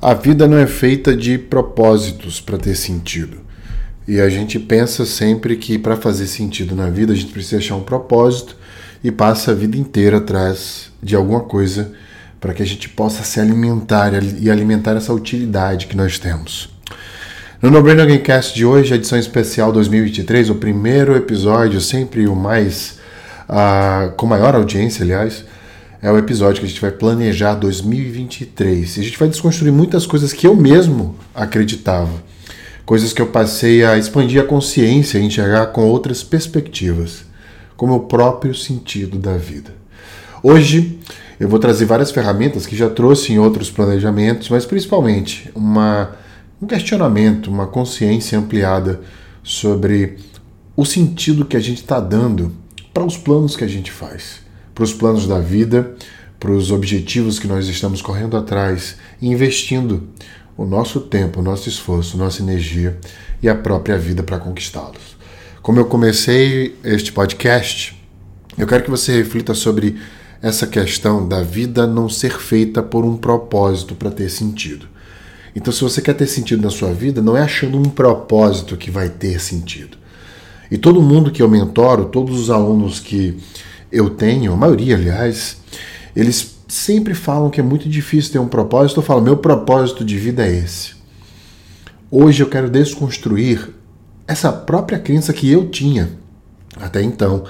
A vida não é feita de propósitos para ter sentido. E a gente pensa sempre que para fazer sentido na vida a gente precisa achar um propósito e passa a vida inteira atrás de alguma coisa para que a gente possa se alimentar e alimentar essa utilidade que nós temos. No No Brain Gamecast de hoje, edição especial 2023, o primeiro episódio, sempre o mais uh, com maior audiência, aliás, é o episódio que a gente vai planejar 2023. E a gente vai desconstruir muitas coisas que eu mesmo acreditava. Coisas que eu passei a expandir a consciência e enxergar com outras perspectivas, como o próprio sentido da vida. Hoje eu vou trazer várias ferramentas que já trouxe em outros planejamentos, mas principalmente uma, um questionamento, uma consciência ampliada sobre o sentido que a gente está dando para os planos que a gente faz para os planos da vida, para os objetivos que nós estamos correndo atrás e investindo o nosso tempo, o nosso esforço, nossa energia e a própria vida para conquistá-los. Como eu comecei este podcast, eu quero que você reflita sobre essa questão da vida não ser feita por um propósito para ter sentido. Então, se você quer ter sentido na sua vida, não é achando um propósito que vai ter sentido. E todo mundo que eu mentoro, todos os alunos que eu tenho, a maioria, aliás, eles sempre falam que é muito difícil ter um propósito. Eu falo, meu propósito de vida é esse. Hoje eu quero desconstruir essa própria crença que eu tinha até então,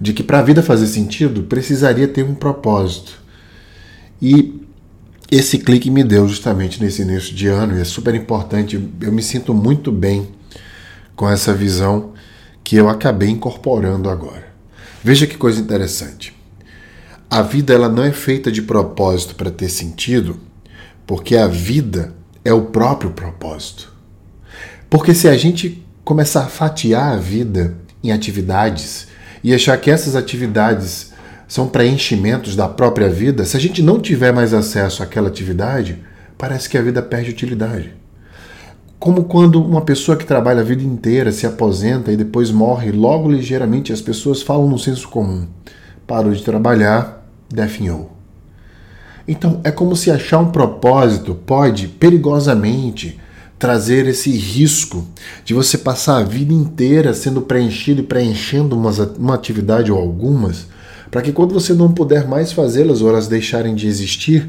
de que para a vida fazer sentido precisaria ter um propósito. E esse clique me deu justamente nesse início de ano e é super importante. Eu me sinto muito bem com essa visão que eu acabei incorporando agora. Veja que coisa interessante. A vida ela não é feita de propósito para ter sentido, porque a vida é o próprio propósito. Porque se a gente começar a fatiar a vida em atividades e achar que essas atividades são preenchimentos da própria vida, se a gente não tiver mais acesso àquela atividade, parece que a vida perde utilidade. Como quando uma pessoa que trabalha a vida inteira se aposenta e depois morre, logo ligeiramente as pessoas falam no senso comum: parou de trabalhar, definhou. Então é como se achar um propósito pode perigosamente trazer esse risco de você passar a vida inteira sendo preenchido e preenchendo uma, atividade ou algumas, para que quando você não puder mais fazê-las ou elas deixarem de existir,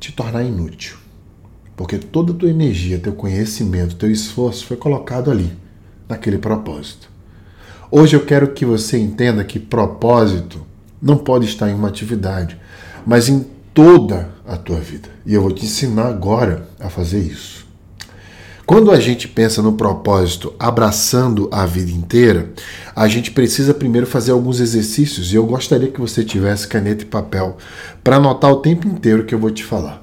te tornar inútil. Porque toda a tua energia, teu conhecimento, teu esforço foi colocado ali, naquele propósito. Hoje eu quero que você entenda que propósito não pode estar em uma atividade, mas em toda a tua vida. E eu vou te ensinar agora a fazer isso. Quando a gente pensa no propósito abraçando a vida inteira, a gente precisa primeiro fazer alguns exercícios e eu gostaria que você tivesse caneta e papel para anotar o tempo inteiro que eu vou te falar.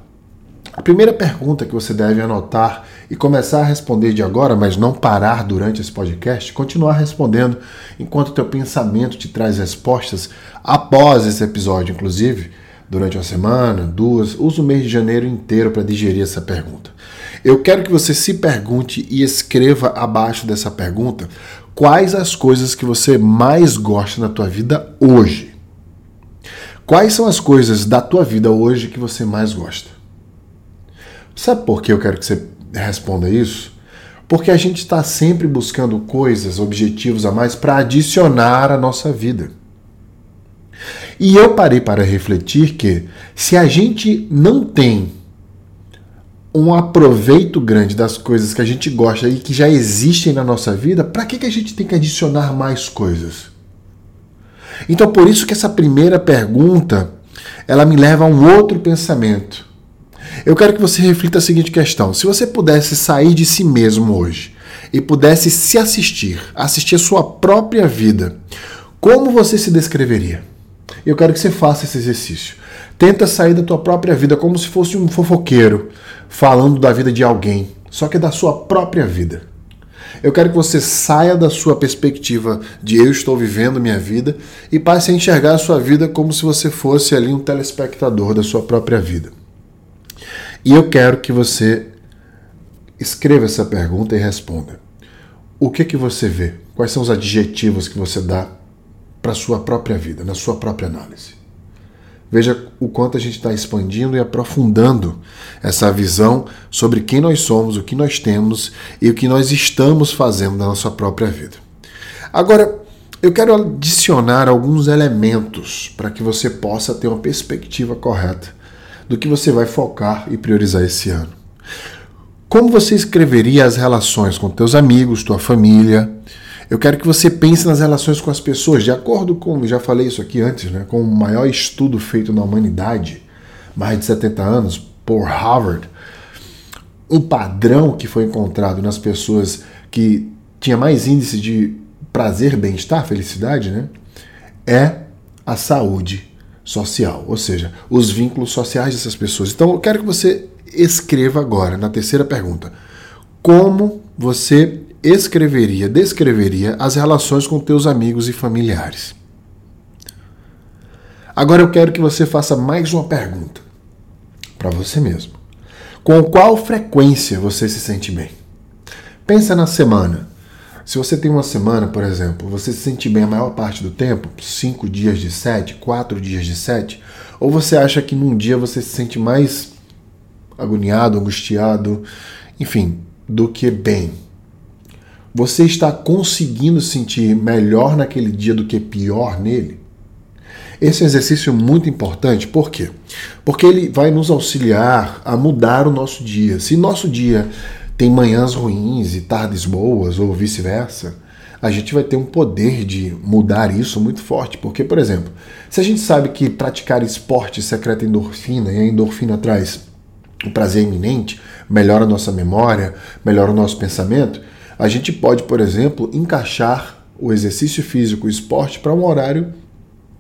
A primeira pergunta que você deve anotar e começar a responder de agora, mas não parar durante esse podcast, continuar respondendo enquanto teu pensamento te traz respostas após esse episódio, inclusive, durante uma semana, duas, usa o mês de janeiro inteiro para digerir essa pergunta. Eu quero que você se pergunte e escreva abaixo dessa pergunta quais as coisas que você mais gosta na tua vida hoje. Quais são as coisas da tua vida hoje que você mais gosta? Sabe por que eu quero que você responda isso? Porque a gente está sempre buscando coisas, objetivos a mais para adicionar à nossa vida. E eu parei para refletir que se a gente não tem um aproveito grande das coisas que a gente gosta e que já existem na nossa vida, para que, que a gente tem que adicionar mais coisas? Então, por isso que essa primeira pergunta, ela me leva a um outro pensamento. Eu quero que você reflita a seguinte questão: se você pudesse sair de si mesmo hoje e pudesse se assistir, assistir a sua própria vida, como você se descreveria? Eu quero que você faça esse exercício. Tenta sair da tua própria vida como se fosse um fofoqueiro falando da vida de alguém, só que da sua própria vida. Eu quero que você saia da sua perspectiva de eu estou vivendo minha vida e passe a enxergar a sua vida como se você fosse ali um telespectador da sua própria vida. E eu quero que você escreva essa pergunta e responda. O que que você vê? Quais são os adjetivos que você dá para sua própria vida, na sua própria análise? Veja o quanto a gente está expandindo e aprofundando essa visão sobre quem nós somos, o que nós temos e o que nós estamos fazendo na nossa própria vida. Agora, eu quero adicionar alguns elementos para que você possa ter uma perspectiva correta do que você vai focar e priorizar esse ano. Como você escreveria as relações com teus amigos, tua família, eu quero que você pense nas relações com as pessoas, de acordo com, já falei isso aqui antes, né, com o maior estudo feito na humanidade, mais de 70 anos, por Harvard. Um padrão que foi encontrado nas pessoas que tinha mais índice de prazer, bem-estar, felicidade, né, é a saúde social, ou seja, os vínculos sociais dessas pessoas. Então eu quero que você escreva agora, na terceira pergunta, como você escreveria, descreveria as relações com teus amigos e familiares. Agora eu quero que você faça mais uma pergunta para você mesmo. Com qual frequência você se sente bem? Pensa na semana. Se você tem uma semana, por exemplo, você se sente bem a maior parte do tempo, cinco dias de sete, quatro dias de sete, ou você acha que num dia você se sente mais agoniado, angustiado, enfim, do que bem? Você está conseguindo sentir melhor naquele dia do que pior nele? Esse é exercício muito importante, por quê? Porque ele vai nos auxiliar a mudar o nosso dia. Se nosso dia tem manhãs ruins e tardes boas, ou vice-versa, a gente vai ter um poder de mudar isso muito forte. Porque, por exemplo, se a gente sabe que praticar esporte secreta endorfina e a endorfina traz o prazer iminente, melhora a nossa memória, melhora o nosso pensamento, a gente pode, por exemplo, encaixar o exercício físico, o esporte, para um horário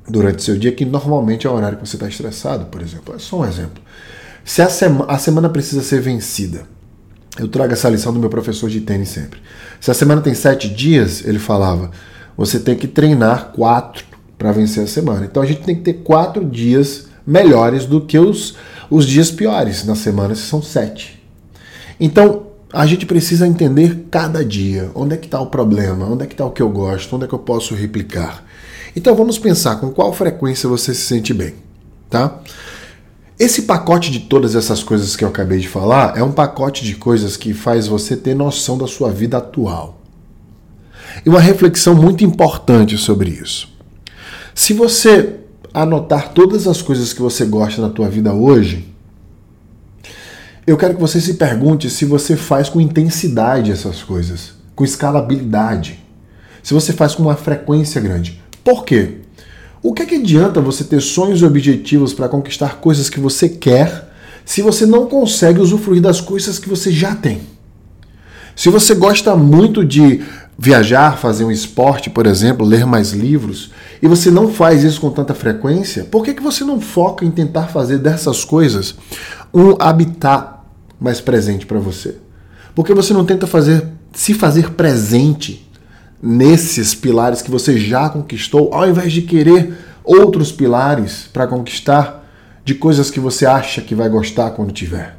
durante seu dia que normalmente é o horário que você está estressado, por exemplo. É só um exemplo. Se a, sema a semana precisa ser vencida, eu trago essa lição do meu professor de tênis sempre. Se a semana tem sete dias, ele falava, você tem que treinar quatro para vencer a semana. Então a gente tem que ter quatro dias melhores do que os, os dias piores na semana, se são sete. Então, a gente precisa entender cada dia onde é que está o problema, onde é que está o que eu gosto, onde é que eu posso replicar. Então vamos pensar com qual frequência você se sente bem, tá? Esse pacote de todas essas coisas que eu acabei de falar é um pacote de coisas que faz você ter noção da sua vida atual. E uma reflexão muito importante sobre isso. Se você anotar todas as coisas que você gosta na tua vida hoje, eu quero que você se pergunte se você faz com intensidade essas coisas, com escalabilidade. Se você faz com uma frequência grande. Por quê? O que, é que adianta você ter sonhos e objetivos para conquistar coisas que você quer se você não consegue usufruir das coisas que você já tem? Se você gosta muito de viajar, fazer um esporte, por exemplo, ler mais livros, e você não faz isso com tanta frequência, por que, que você não foca em tentar fazer dessas coisas um habitat mais presente para você? Porque você não tenta fazer se fazer presente nesses pilares que você já conquistou, ao invés de querer outros pilares para conquistar de coisas que você acha que vai gostar quando tiver.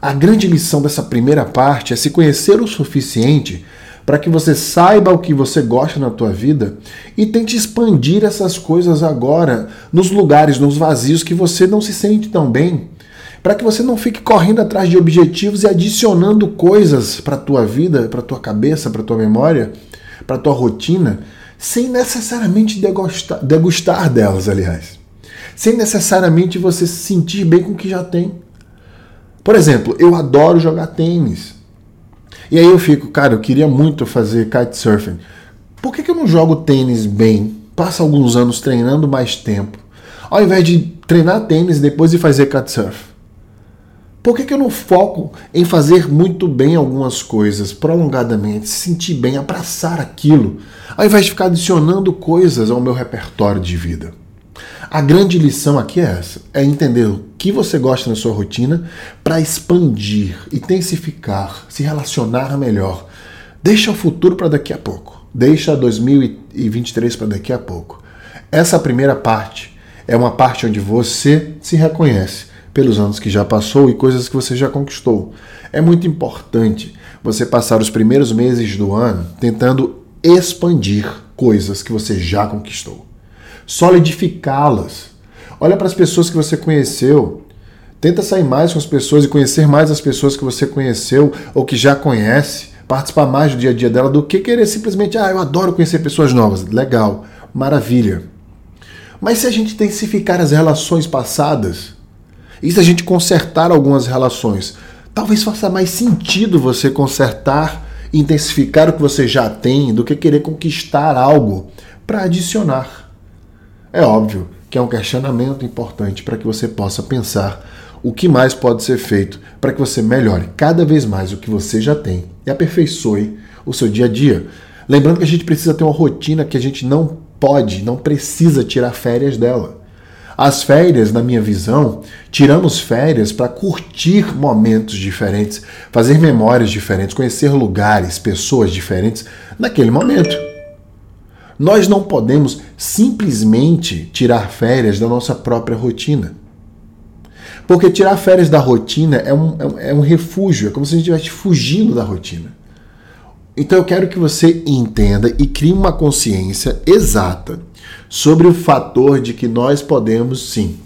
A grande lição dessa primeira parte é se conhecer o suficiente para que você saiba o que você gosta na tua vida e tente expandir essas coisas agora nos lugares, nos vazios que você não se sente tão bem para que você não fique correndo atrás de objetivos e adicionando coisas para tua vida, para tua cabeça, para tua memória, para tua rotina, sem necessariamente degustar, degustar delas, aliás. Sem necessariamente você se sentir bem com o que já tem. Por exemplo, eu adoro jogar tênis. E aí eu fico, cara, eu queria muito fazer kitesurfing. Por que, que eu não jogo tênis bem? Passa alguns anos treinando mais tempo. Ao invés de treinar tênis depois de fazer kitesurf. Por que, que eu não foco em fazer muito bem algumas coisas prolongadamente, se sentir bem, abraçar aquilo, ao invés de ficar adicionando coisas ao meu repertório de vida? A grande lição aqui é essa: é entender o que você gosta na sua rotina para expandir, intensificar, se relacionar melhor. Deixa o futuro para daqui a pouco. Deixa 2023 para daqui a pouco. Essa primeira parte é uma parte onde você se reconhece pelos anos que já passou e coisas que você já conquistou. É muito importante você passar os primeiros meses do ano tentando expandir coisas que você já conquistou, solidificá-las. Olha para as pessoas que você conheceu. Tenta sair mais com as pessoas e conhecer mais as pessoas que você conheceu ou que já conhece, participar mais do dia a dia dela do que querer simplesmente, ah, eu adoro conhecer pessoas novas. Legal, maravilha. Mas se a gente intensificar as relações passadas, e se a gente consertar algumas relações, talvez faça mais sentido você consertar intensificar o que você já tem do que querer conquistar algo para adicionar. É óbvio que é um questionamento importante para que você possa pensar o que mais pode ser feito para que você melhore cada vez mais o que você já tem e aperfeiçoe o seu dia a dia. Lembrando que a gente precisa ter uma rotina que a gente não pode, não precisa tirar férias dela. As férias, na minha visão, tiramos férias para curtir momentos diferentes, fazer memórias diferentes, conhecer lugares, pessoas diferentes naquele momento. Nós não podemos simplesmente tirar férias da nossa própria rotina. Porque tirar férias da rotina é um, é um é refúgio, é como se a gente estivesse fugindo da rotina. Então eu quero que você entenda e crie uma consciência exata sobre o fator de que nós podemos sim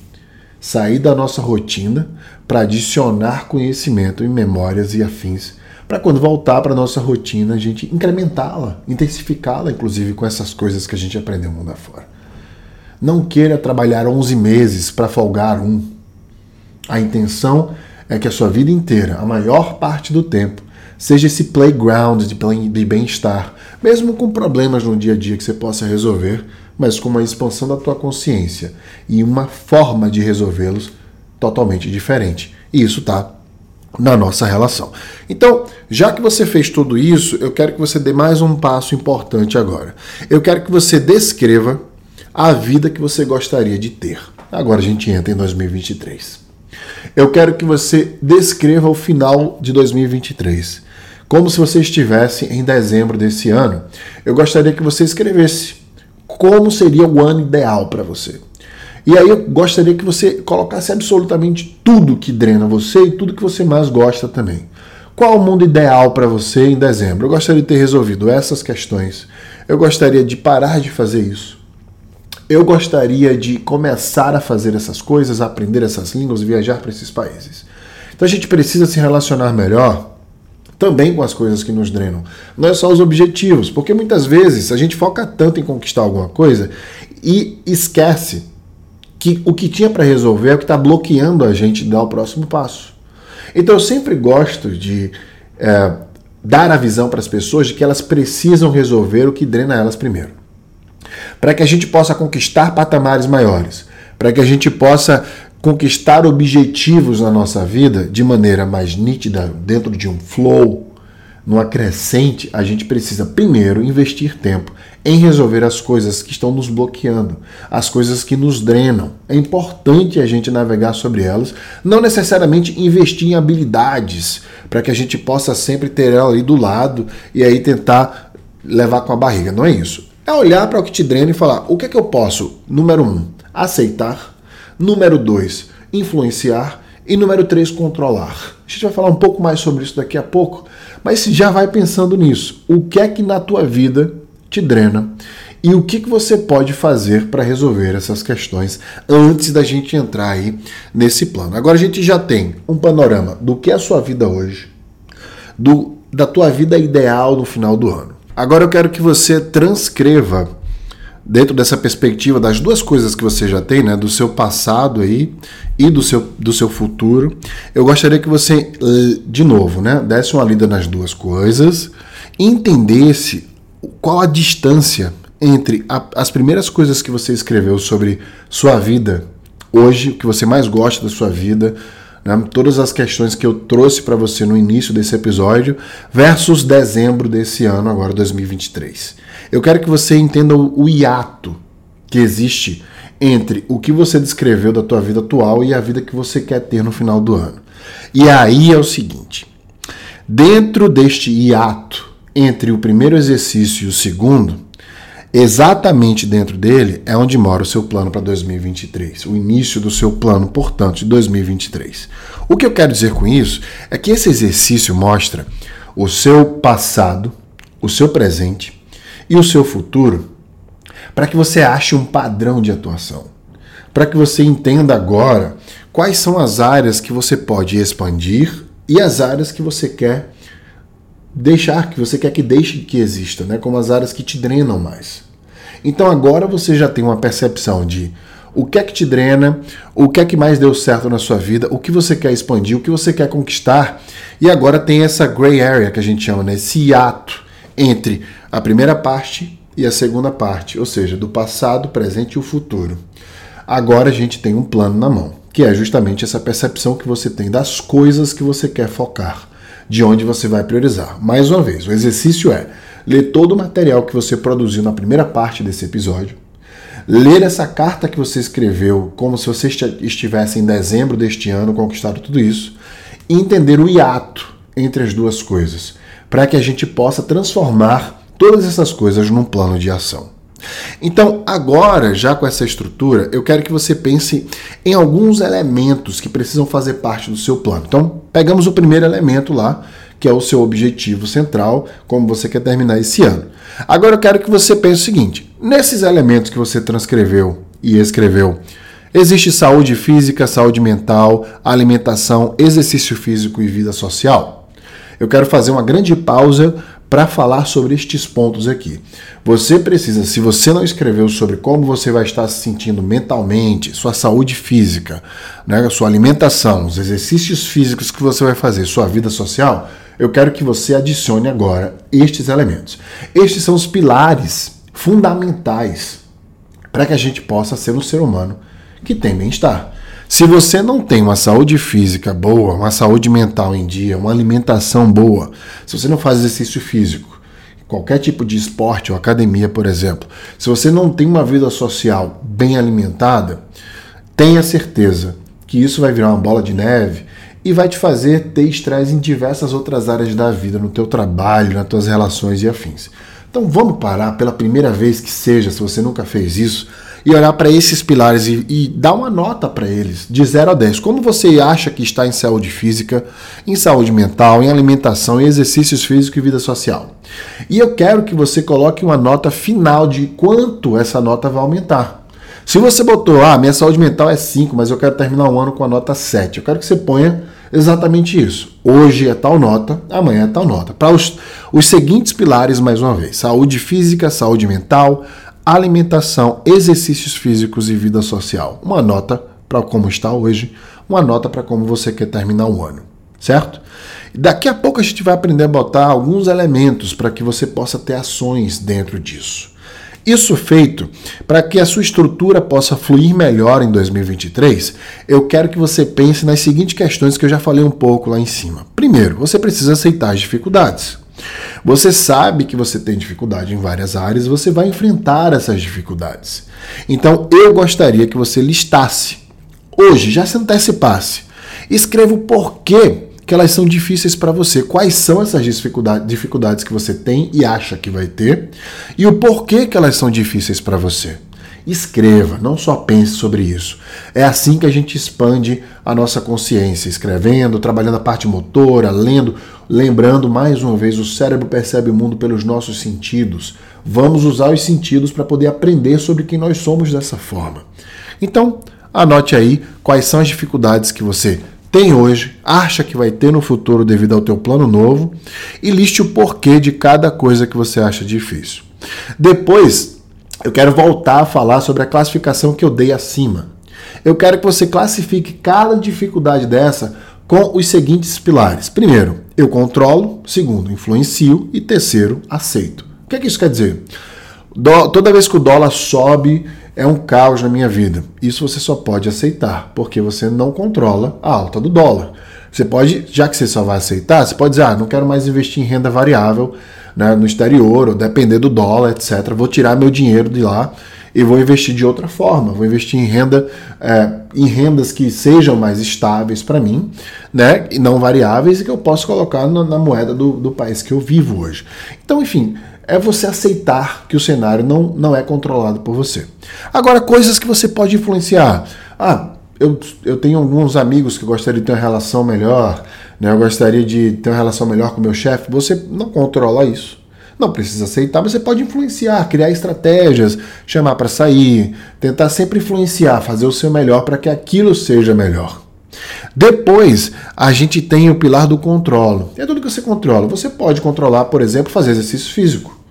sair da nossa rotina para adicionar conhecimento em memórias e afins, para quando voltar para nossa rotina a gente incrementá-la, intensificá-la, inclusive com essas coisas que a gente aprendeu mundo afora. Não queira trabalhar 11 meses para folgar um. A intenção é que a sua vida inteira, a maior parte do tempo, seja esse playground de bem-estar, mesmo com problemas no dia a dia que você possa resolver, mas com uma expansão da tua consciência e uma forma de resolvê-los totalmente diferente. E isso está na nossa relação. Então, já que você fez tudo isso, eu quero que você dê mais um passo importante agora. Eu quero que você descreva a vida que você gostaria de ter. Agora a gente entra em 2023. Eu quero que você descreva o final de 2023, como se você estivesse em dezembro desse ano. Eu gostaria que você escrevesse como seria o ano ideal para você. E aí eu gostaria que você colocasse absolutamente tudo que drena você e tudo que você mais gosta também. Qual o mundo ideal para você em dezembro? Eu gostaria de ter resolvido essas questões. Eu gostaria de parar de fazer isso. Eu gostaria de começar a fazer essas coisas, aprender essas línguas, viajar para esses países. Então a gente precisa se relacionar melhor também com as coisas que nos drenam. Não é só os objetivos, porque muitas vezes a gente foca tanto em conquistar alguma coisa e esquece que o que tinha para resolver é o que está bloqueando a gente dar o próximo passo. Então eu sempre gosto de é, dar a visão para as pessoas de que elas precisam resolver o que drena elas primeiro. Para que a gente possa conquistar patamares maiores, para que a gente possa conquistar objetivos na nossa vida de maneira mais nítida, dentro de um flow, numa crescente, a gente precisa primeiro investir tempo em resolver as coisas que estão nos bloqueando, as coisas que nos drenam. É importante a gente navegar sobre elas, não necessariamente investir em habilidades para que a gente possa sempre ter ela ali do lado e aí tentar levar com a barriga. Não é isso. É olhar para o que te drena e falar: o que é que eu posso, número um, aceitar Número 2, influenciar. E número 3, controlar. A gente vai falar um pouco mais sobre isso daqui a pouco, mas já vai pensando nisso. O que é que na tua vida te drena? E o que, que você pode fazer para resolver essas questões antes da gente entrar aí nesse plano? Agora a gente já tem um panorama do que é a sua vida hoje, do, da tua vida ideal no final do ano. Agora eu quero que você transcreva dentro dessa perspectiva das duas coisas que você já tem, né, do seu passado aí e do seu, do seu futuro, eu gostaria que você, de novo, né, desse uma lida nas duas coisas, entendesse qual a distância entre a, as primeiras coisas que você escreveu sobre sua vida hoje, o que você mais gosta da sua vida, né, todas as questões que eu trouxe para você no início desse episódio, versus dezembro desse ano, agora 2023. Eu quero que você entenda o, hiato que existe entre o que você descreveu da tua vida atual e a vida que você quer ter no final do ano. E aí é o seguinte: dentro deste hiato entre o primeiro exercício e o segundo, Exatamente dentro dele é onde mora o seu plano para 2023, o início do seu plano, portanto, de 2023. O que eu quero dizer com isso é que esse exercício mostra o seu passado, o seu presente e o seu futuro para que você ache um padrão de atuação. para que você entenda agora quais são as áreas que você pode expandir e as áreas que você quer deixar, que você quer que deixe que exista, né? como as áreas que te drenam mais. Então agora você já tem uma percepção de o que é que te drena, o que é que mais deu certo na sua vida, o que você quer expandir, o que você quer conquistar. E agora tem essa gray area que a gente chama, né? esse hiato entre a primeira parte e a segunda parte, ou seja, do passado, presente e o futuro. Agora a gente tem um plano na mão, que é justamente essa percepção que você tem das coisas que você quer focar, de onde você vai priorizar. Mais uma vez, o exercício é ler todo o material que você produziu na primeira parte desse episódio, ler essa carta que você escreveu como se você estivesse em dezembro deste ano conquistado tudo isso e entender o hiato entre as duas coisas, para que a gente possa transformar todas essas coisas num plano de ação. Então, agora, já com essa estrutura, eu quero que você pense em alguns elementos que precisam fazer parte do seu plano. Então, pegamos o primeiro elemento lá, que é o seu objetivo central, como você quer terminar esse ano. Agora eu quero que você pense o seguinte: nesses elementos que você transcreveu e escreveu, existe saúde física, saúde mental, alimentação, exercício físico e vida social? Eu quero fazer uma grande pausa para falar sobre estes pontos aqui. Você precisa, se você não escreveu sobre como você vai estar se sentindo mentalmente, sua saúde física, né, sua alimentação, os exercícios físicos que você vai fazer, sua vida social, eu quero que você adicione agora estes elementos. Estes são os pilares fundamentais para que a gente possa ser um ser humano que tem bem-estar. Se você não tem uma saúde física boa, uma saúde mental em dia, uma alimentação boa, se você não faz exercício físico, qualquer tipo de esporte ou academia, por exemplo, se você não tem uma vida social bem alimentada, tenha certeza que isso vai virar uma bola de neve e vai te fazer ter estresse em diversas outras áreas da vida, no teu trabalho, nas tuas relações e afins. Então vamos parar pela primeira vez que seja, se você nunca fez isso, e olhar para esses pilares e, e, dar uma nota para eles, de 0 a 10. Como você acha que está em saúde física, em saúde mental, em alimentação, em exercícios físicos e vida social? E eu quero que você coloque uma nota final de quanto essa nota vai aumentar. Se você botou, ah, minha saúde mental é 5, mas eu quero terminar o ano com a nota 7, eu quero que você ponha exatamente isso. Hoje é tal nota, amanhã é tal nota. Para os, os seguintes pilares, mais uma vez: saúde física, saúde mental, alimentação, exercícios físicos e vida social. Uma nota para como está hoje, uma nota para como você quer terminar o ano, certo? Daqui a pouco a gente vai aprender a botar alguns elementos para que você possa ter ações dentro disso. Isso feito, para que a sua estrutura possa fluir melhor em 2023, eu quero que você pense nas seguintes questões que eu já falei um pouco lá em cima. Primeiro, você precisa aceitar as dificuldades. Você sabe que você tem dificuldade em várias áreas, você vai enfrentar essas dificuldades. Então, eu gostaria que você listasse, hoje, já se antecipasse, escreva o porquê que elas são difíceis para você. Quais são essas dificuldades que você tem e acha que vai ter e o porquê que elas são difíceis para você. Escreva, não só pense sobre isso. É assim que a gente expande a nossa consciência, escrevendo, trabalhando a parte motora, lendo, lembrando mais uma vez, o cérebro percebe o mundo pelos nossos sentidos. Vamos usar os sentidos para poder aprender sobre quem nós somos dessa forma. Então, anote aí quais são as dificuldades que você tem hoje, acha que vai ter no futuro devido ao teu plano novo e liste o porquê de cada coisa que você acha difícil. Depois, eu quero voltar a falar sobre a classificação que eu dei acima. Eu quero que você classifique cada dificuldade dessa com os seguintes pilares. Primeiro, eu controlo. Segundo, influencio. E terceiro, aceito. O que, é que isso quer dizer? toda vez que o dólar sobe, é um caos na minha vida. Isso você só pode aceitar, porque você não controla a alta do dólar. Você pode, já que você só vai aceitar, você pode dizer, ah, não quero mais investir em renda variável né, no exterior, ou depender do dólar, etc. Vou tirar meu dinheiro de lá e vou investir de outra forma. Vou investir em renda, é, em rendas que sejam mais estáveis para mim, né, e não variáveis e que eu posso colocar na, na moeda do, do país que eu vivo hoje. Então, enfim, é você aceitar que o cenário não, não é controlado por você. Agora, coisas que você pode influenciar. Ah, eu, eu tenho alguns amigos que gostariam de ter uma relação melhor, né? eu gostaria de ter uma relação melhor com o meu chefe. Você não controla isso. Não precisa aceitar, mas você pode influenciar, criar estratégias, chamar para sair, tentar sempre influenciar, fazer o seu melhor para que aquilo seja melhor. Depois, a gente tem o pilar do controle. É tudo que você controla. Você pode controlar, por exemplo, fazer exercício físico.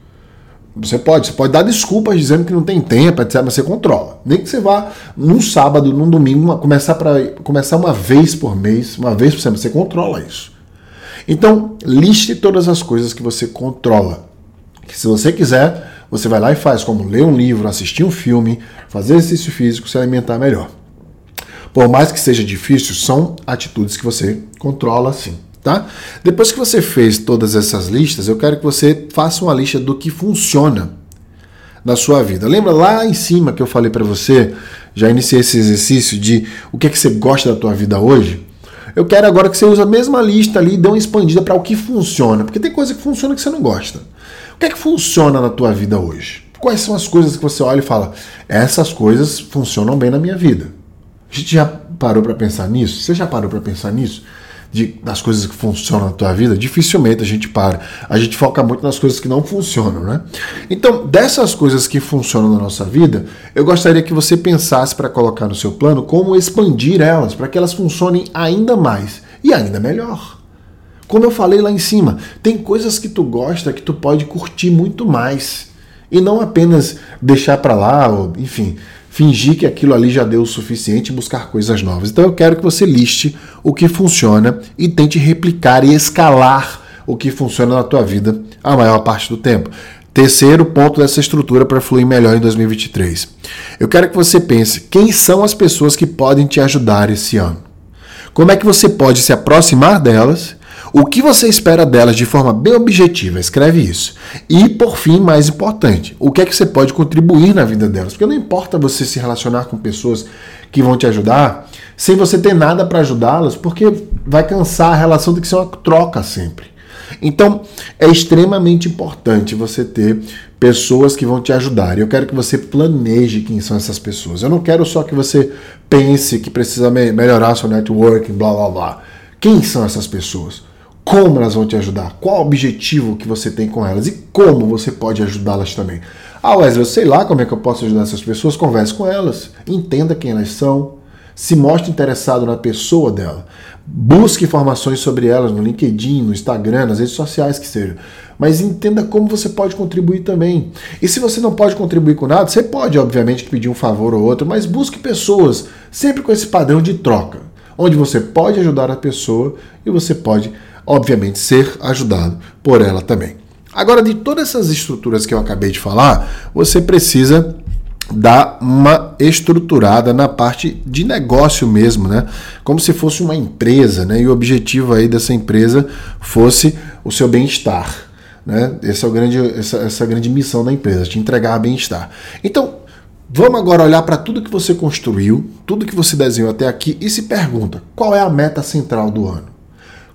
Você pode, você pode dar desculpas dizendo que não tem tempo, etc, mas você controla. Nem que você vá num sábado, num domingo, uma, começar, pra, começar uma vez por mês, uma vez por semana, você controla isso. Então, liste todas as coisas que você controla. Que se você quiser, você vai lá e faz, como ler um livro, assistir um filme, fazer exercício físico, se alimentar melhor. Por mais que seja difícil, são atitudes que você controla sim tá? Depois que você fez todas essas listas, eu quero que você faça uma lista do que funciona na sua vida. Lembra lá em cima que eu falei para você, já iniciei esse exercício de o que é que você gosta da tua vida hoje? Eu quero agora que você use a mesma lista ali e dê uma expandida para o que funciona, porque tem coisa que funciona que você não gosta. O que é que funciona na tua vida hoje? Quais são as coisas que você olha e fala: essas coisas funcionam bem na minha vida? A gente já parou para pensar nisso? Você já parou para pensar nisso? De, das coisas que funcionam na tua vida, dificilmente a gente para. A gente foca muito nas coisas que não funcionam, né? Então, dessas coisas que funcionam na nossa vida, eu gostaria que você pensasse para colocar no seu plano como expandir elas, para que elas funcionem ainda mais e ainda melhor. Como eu falei lá em cima, tem coisas que tu gosta que tu pode curtir muito mais e não apenas deixar para lá, ou, enfim, fingir que aquilo ali já deu o suficiente e buscar coisas novas. Então eu quero que você liste o que funciona e tente replicar e escalar o que funciona na tua vida a maior parte do tempo. Terceiro ponto dessa estrutura para fluir melhor em 2023. Eu quero que você pense quem são as pessoas que podem te ajudar esse ano. Como é que você pode se aproximar delas o que você espera delas de forma bem objetiva? Escreve isso. E, por fim, mais importante, o que é que você pode contribuir na vida delas? Porque não importa você se relacionar com pessoas que vão te ajudar sem você ter nada para ajudá-las, porque vai cansar a relação tem que ser uma troca sempre. Então, é extremamente importante você ter pessoas que vão te ajudar. Eu quero que você planeje quem são essas pessoas. Eu não quero só que você pense que precisa melhorar seu networking, blá blá blá. Quem são essas pessoas? Como elas vão te ajudar, qual o objetivo que você tem com elas e como você pode ajudá-las também. Ah, Wesley, eu sei lá como é que eu posso ajudar essas pessoas, converse com elas, entenda quem elas são, se mostre interessado na pessoa dela, busque informações sobre elas no LinkedIn, no Instagram, nas redes sociais que seja, mas entenda como você pode contribuir também. E se você não pode contribuir com nada, você pode, obviamente, pedir um favor ou outro, mas busque pessoas sempre com esse padrão de troca, onde você pode ajudar a pessoa e você pode obviamente, ser ajudado por ela também. Agora, de todas essas estruturas que eu acabei de falar, você precisa dar uma estruturada na parte de negócio mesmo, né? Como se fosse uma empresa, né? E o objetivo aí dessa empresa fosse o seu bem-estar, né? Essa é, o grande, essa, essa grande missão da empresa, te entregar bem-estar. Então, vamos agora olhar para tudo que você construiu, tudo que você desenhou até aqui e se pergunta, qual é a meta central do ano?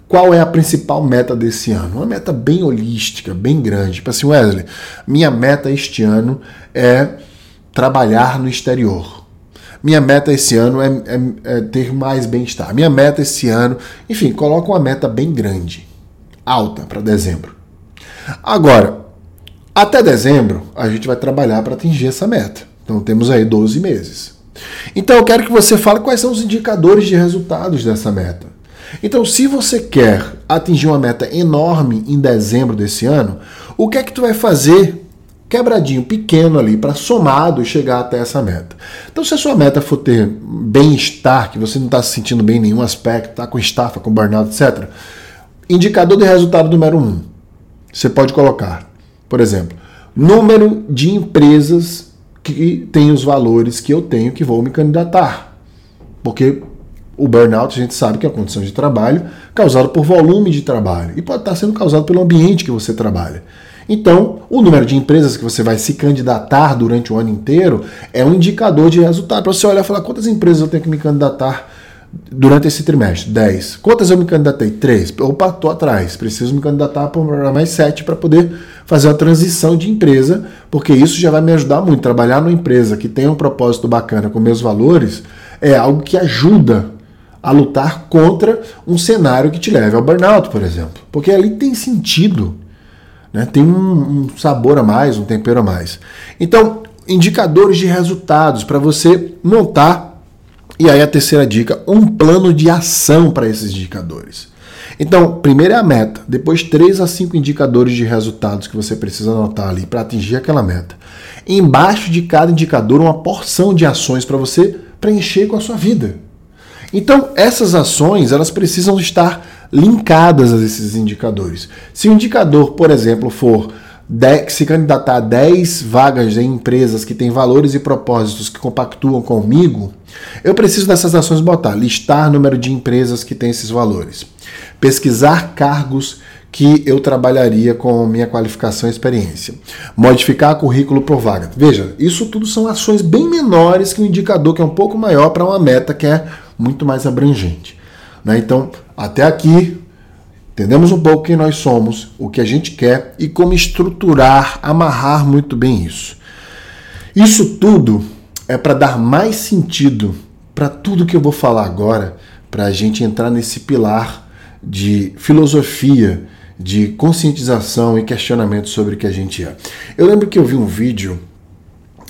Qual é a principal meta desse ano? Uma meta bem holística, bem grande. Tipo assim, Wesley, minha meta este ano é trabalhar no exterior. Minha meta esse ano é, é, é ter mais bem-estar. Minha meta esse ano, enfim, coloca uma meta bem grande, alta para dezembro. Agora, até dezembro, a gente vai trabalhar para atingir essa meta. Então temos aí 12 meses. Então eu quero que você fale quais são os indicadores de resultados dessa meta. Então, se você quer atingir uma meta enorme em dezembro desse ano, o que é que tu vai fazer quebradinho pequeno ali para somado chegar até essa meta. Então, se a sua meta for ter bem-estar, que você não está se sentindo bem em nenhum aspecto, está com estafa, com burnout, etc., indicador de resultado número um, você pode colocar, por exemplo, número de empresas que têm os valores que eu tenho que vou me candidatar. Porque o burnout, a gente sabe que é a condição de trabalho causada por volume de trabalho e pode estar sendo causado pelo ambiente que você trabalha. Então, o número de empresas que você vai se candidatar durante o ano inteiro é um indicador de resultado. Para você olhar e falar quantas empresas eu tenho que me candidatar durante esse trimestre? 10. Quantas eu me candidatei? 3. Opa, estou atrás. Preciso me candidatar para mais 7 para poder fazer a transição de empresa, porque isso já vai me ajudar muito. Trabalhar numa empresa que tem um propósito bacana com meus valores é algo que ajuda a lutar contra um cenário que te leve ao burnout, por exemplo. Porque ali tem sentido. né? tem um, um sabor a mais, um tempero a mais. Então, indicadores de resultados para você montar. E aí a terceira dica, um plano de ação para esses indicadores. Então, primeiro é a meta, depois três a cinco indicadores de resultados que você precisa anotar ali para atingir aquela meta. Embaixo de cada indicador, uma porção de ações para você preencher com a sua vida. Então, essas ações, elas precisam estar linkadas a esses indicadores. Se o indicador, por exemplo, for se candidatar a 10 vagas em empresas que têm valores e propósitos que compactuam comigo, eu preciso dessas ações botar, listar número de empresas que têm esses valores, pesquisar cargos que eu trabalharia com minha qualificação e experiência, modificar currículo por vaga. Veja, isso tudo são ações bem menores que um indicador que é um pouco maior para uma meta que é muito mais abrangente. Né? Então, até aqui, Entendemos um pouco quem nós somos, o que a gente quer e como estruturar, amarrar muito bem isso. Isso tudo é para dar mais sentido para tudo que eu vou falar agora, para a gente entrar nesse pilar de filosofia, de conscientização e questionamento sobre o que a gente é. Eu lembro que eu vi um vídeo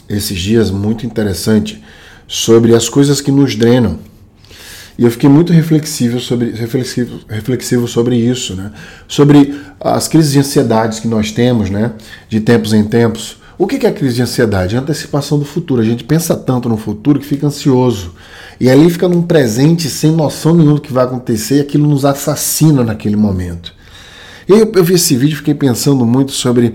esses dias muito interessante sobre as coisas que nos drenam. E eu fiquei muito reflexivo sobre, reflexivo, reflexivo sobre isso, né? Sobre as crises de ansiedades que nós temos, né? De tempos em tempos. O que é a crise de ansiedade? É a antecipação do futuro. A gente pensa tanto no futuro que fica ansioso. E ali fica num presente sem noção nenhuma do que vai acontecer e aquilo nos assassina naquele momento. E aí eu, eu vi esse vídeo e fiquei pensando muito sobre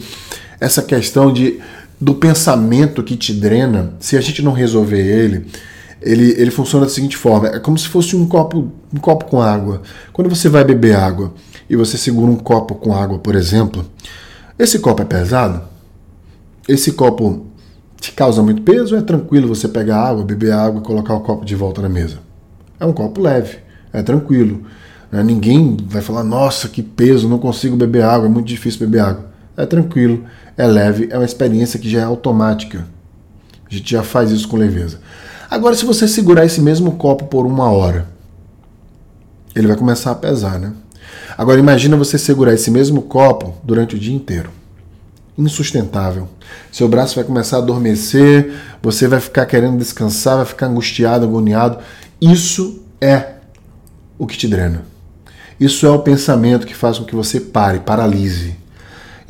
essa questão de, do pensamento que te drena. Se a gente não resolver ele, ele, ele funciona da seguinte forma: é como se fosse um copo, um copo com água. Quando você vai beber água e você segura um copo com água, por exemplo, esse copo é pesado? Esse copo te causa muito peso ou é tranquilo você pegar água, beber água e colocar o copo de volta na mesa? É um copo leve, é tranquilo. Né? Ninguém vai falar, nossa, que peso, não consigo beber água, é muito difícil beber água. É tranquilo, é leve, é uma experiência que já é automática. A gente já faz isso com leveza. Agora, se você segurar esse mesmo copo por uma hora, ele vai começar a pesar, né? Agora, imagina você segurar esse mesmo copo durante o dia inteiro. Insustentável. Seu braço vai começar a adormecer, você vai ficar querendo descansar, vai ficar angustiado, agoniado. Isso é o que te drena. Isso é o pensamento que faz com que você pare, paralise.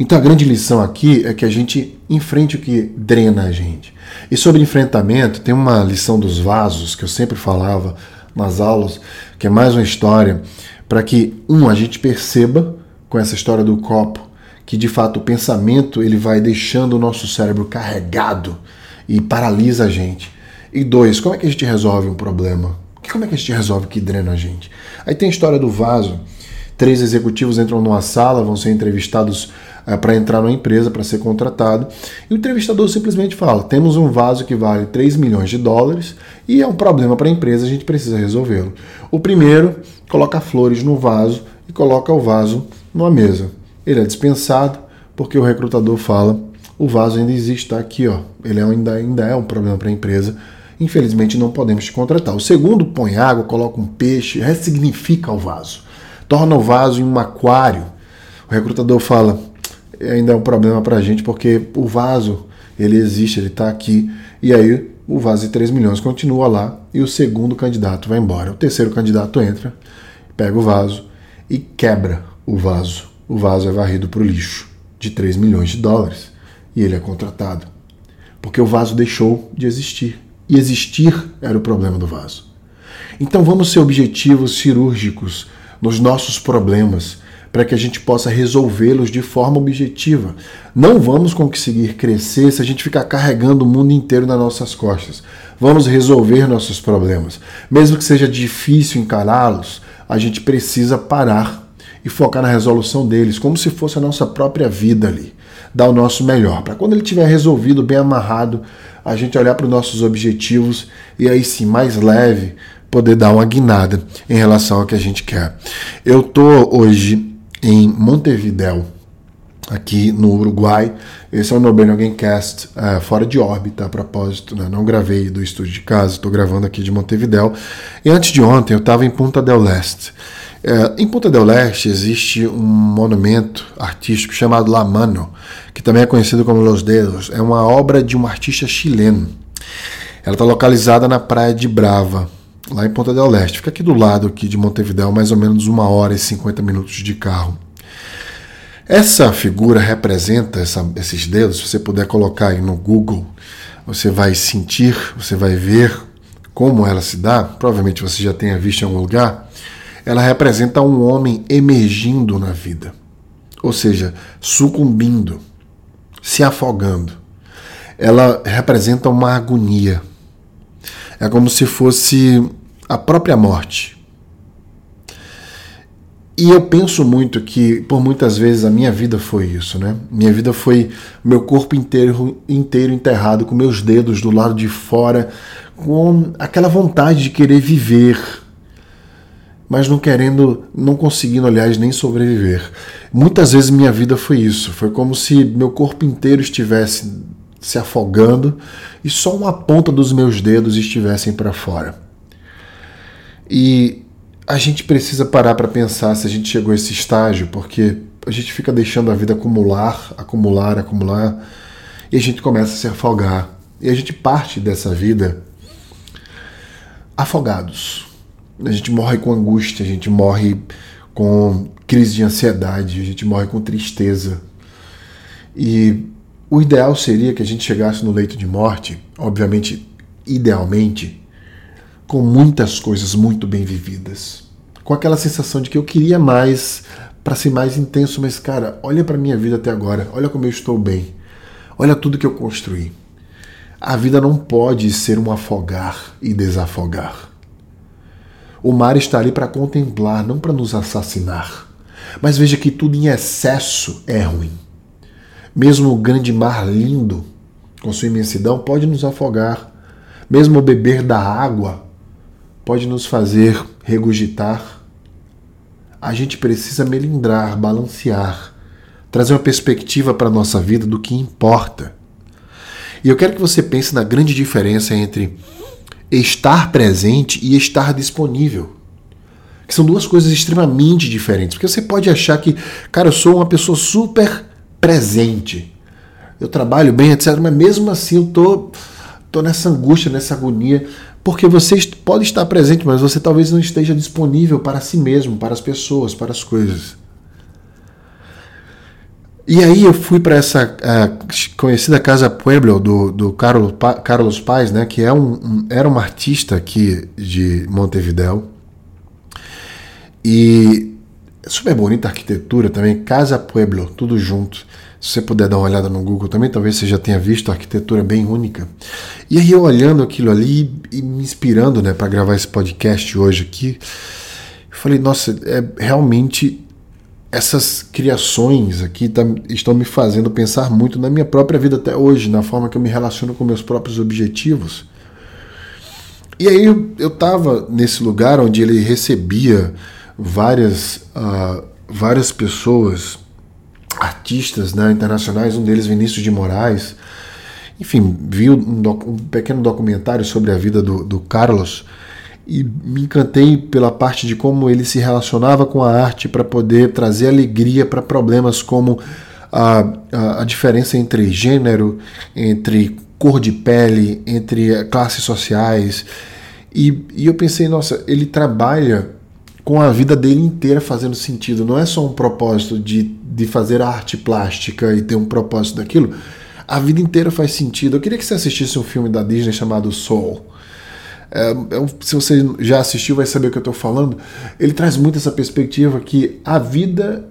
Então a grande lição aqui é que a gente enfrente o que drena a gente. E sobre enfrentamento, tem uma lição dos vasos que eu sempre falava nas aulas, que é mais uma história para que um a gente perceba com essa história do copo que de fato o pensamento ele vai deixando o nosso cérebro carregado e paralisa a gente. E dois, como é que a gente resolve um problema? Como é que a gente resolve que drena a gente? Aí tem a história do vaso. Três executivos entram numa sala, vão ser entrevistados para entrar numa empresa, para ser contratado. E o entrevistador simplesmente fala: temos um vaso que vale 3 milhões de dólares e é um problema para a empresa, a gente precisa resolvê-lo. O primeiro coloca flores no vaso e coloca o vaso numa mesa. Ele é dispensado porque o recrutador fala: o vaso ainda existe, está aqui, ó. ele é ainda, ainda é um problema para a empresa. Infelizmente não podemos te contratar. O segundo põe água, coloca um peixe, ressignifica o vaso, torna o vaso em um aquário. O recrutador fala: ainda é um problema para a gente porque o vaso ele existe, ele está aqui e aí o vaso de 3 milhões continua lá e o segundo candidato vai embora. O terceiro candidato entra, pega o vaso e quebra o vaso. O vaso é varrido para o lixo de 3 milhões de dólares e ele é contratado porque o vaso deixou de existir. E existir era o problema do vaso. Então vamos ser objetivos cirúrgicos nos nossos problemas para que a gente possa resolvê-los de forma objetiva. Não vamos conseguir crescer se a gente ficar carregando o mundo inteiro nas nossas costas. Vamos resolver nossos problemas. Mesmo que seja difícil encará-los, a gente precisa parar e focar na resolução deles, como se fosse a nossa própria vida ali. Dar o nosso melhor. Para quando ele tiver resolvido, bem amarrado, a gente olhar para os nossos objetivos e aí sim, mais leve, poder dar uma guinada em relação ao que a gente quer. Eu tô hoje em Montevideo, aqui no Uruguai. Esse é o Nobel Gamecast é, fora de órbita, a propósito. Né? Não gravei do estúdio de casa, estou gravando aqui de Montevideo. E antes de ontem eu estava em Punta del Este. É, em Ponta del Leste existe um monumento artístico chamado La Mano, que também é conhecido como Los Dedos. É uma obra de um artista chileno. Ela está localizada na Praia de Brava, lá em Ponta del Leste. Fica aqui do lado aqui de Montevideo, mais ou menos uma hora e 50 minutos de carro. Essa figura representa essa, esses dedos. Se você puder colocar aí no Google, você vai sentir, você vai ver como ela se dá. Provavelmente você já tenha visto em algum lugar ela representa um homem emergindo na vida, ou seja, sucumbindo, se afogando. Ela representa uma agonia. É como se fosse a própria morte. E eu penso muito que, por muitas vezes, a minha vida foi isso, né? Minha vida foi meu corpo inteiro, inteiro enterrado, com meus dedos do lado de fora, com aquela vontade de querer viver, mas não querendo, não conseguindo, aliás, nem sobreviver. Muitas vezes minha vida foi isso. Foi como se meu corpo inteiro estivesse se afogando e só uma ponta dos meus dedos estivessem para fora. E a gente precisa parar para pensar se a gente chegou a esse estágio, porque a gente fica deixando a vida acumular, acumular, acumular, e a gente começa a se afogar. E a gente parte dessa vida afogados a gente morre com angústia, a gente morre com crise de ansiedade, a gente morre com tristeza. E o ideal seria que a gente chegasse no leito de morte, obviamente, idealmente, com muitas coisas muito bem vividas. Com aquela sensação de que eu queria mais para ser mais intenso, mas cara, olha para minha vida até agora, olha como eu estou bem. Olha tudo que eu construí. A vida não pode ser um afogar e desafogar. O mar está ali para contemplar, não para nos assassinar. Mas veja que tudo em excesso é ruim. Mesmo o grande mar lindo, com sua imensidão, pode nos afogar. Mesmo o beber da água pode nos fazer regurgitar. A gente precisa melindrar, balancear, trazer uma perspectiva para a nossa vida do que importa. E eu quero que você pense na grande diferença entre estar presente e estar disponível. Que são duas coisas extremamente diferentes. Porque você pode achar que, cara, eu sou uma pessoa super presente. Eu trabalho bem, etc. Mas mesmo assim eu tô, tô nessa angústia, nessa agonia. Porque você pode estar presente, mas você talvez não esteja disponível para si mesmo, para as pessoas, para as coisas. E aí eu fui para essa conhecida Casa Pueblo do, do Carlos, pa, Carlos Paz, né, que é um, um, era um artista aqui de Montevideo. E super bonita arquitetura também, Casa Pueblo, tudo junto. Se você puder dar uma olhada no Google também, talvez você já tenha visto a arquitetura bem única. E aí eu olhando aquilo ali e me inspirando, né, para gravar esse podcast hoje aqui, eu falei, nossa, é realmente essas criações aqui tá, estão me fazendo pensar muito na minha própria vida até hoje, na forma que eu me relaciono com meus próprios objetivos. E aí eu estava nesse lugar onde ele recebia várias, uh, várias pessoas, artistas né, internacionais, um deles Vinícius de Moraes. Enfim, vi um, um pequeno documentário sobre a vida do, do Carlos e me encantei pela parte de como ele se relacionava com a arte para poder trazer alegria para problemas como a, a, a, diferença entre gênero, entre cor de pele, entre classes sociais. E, e eu pensei, nossa, ele trabalha com a vida dele inteira fazendo sentido. Não é só um propósito de, de fazer arte plástica e ter um propósito daquilo. A vida inteira faz sentido. Eu queria que você assistisse um filme da Disney chamado Soul é, é se você já assistiu, vai saber o que eu estou falando. Ele traz muito essa perspectiva que a vida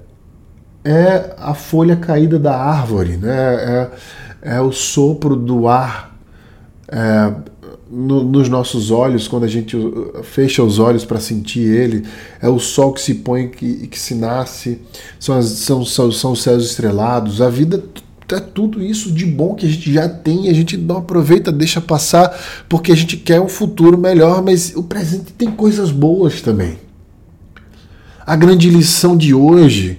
é a folha caída da árvore, né? é, é o sopro do ar é, no, nos nossos olhos, quando a gente fecha os olhos para sentir ele, é o sol que se põe e que, que, se nasce, são, as, são, são, são os céus estrelados, a vida é tudo isso de bom que a gente já tem a gente não aproveita, deixa passar, porque a gente quer um futuro melhor, mas o presente tem coisas boas também. A grande lição de hoje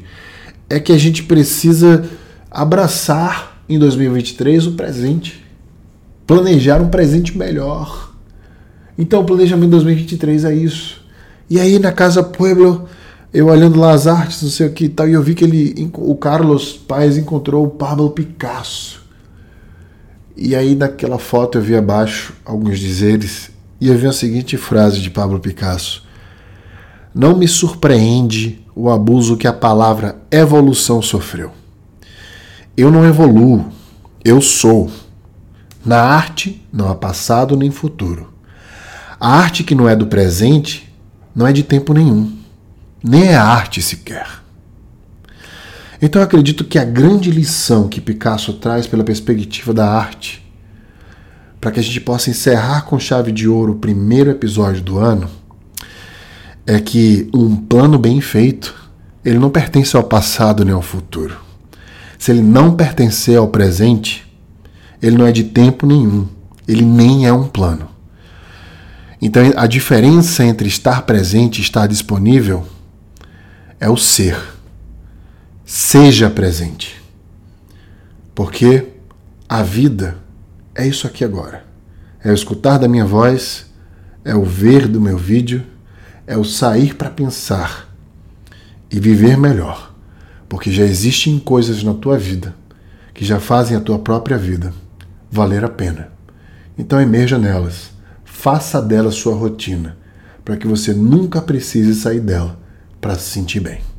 é que a gente precisa abraçar em 2023 o presente, planejar um presente melhor. Então, o planejamento 2023 é isso. E aí, na Casa Pueblo, Eu olhando lá as artes, não sei o que e tal, e eu vi que ele, o Carlos Paes encontrou o Pablo Picasso. E aí naquela foto eu vi abaixo alguns dizeres e eu vi a seguinte frase de Pablo Picasso: Não me surpreende o abuso que a palavra evolução sofreu. Eu não evoluo, eu sou. Na arte não há passado nem futuro. A arte que não é do presente não é de tempo nenhum nem é arte sequer. Então acredito que a grande lição que Picasso traz pela perspectiva da arte, para que a gente possa encerrar com chave de ouro o primeiro episódio do ano, é que um plano bem feito, ele não pertence ao passado nem ao futuro. Se ele não pertencer ao presente, ele não é de tempo nenhum, ele nem é um plano. Então a diferença entre estar presente e estar disponível é o ser. Seja presente. Porque a vida é isso aqui agora. É o escutar da minha voz, é o ver do meu vídeo, é o sair para pensar e viver melhor. Porque já existem coisas na tua vida que já fazem a tua própria vida valer a pena. Então emerja nelas, faça dela sua rotina, para que você nunca precise sair dela para se sentir bem.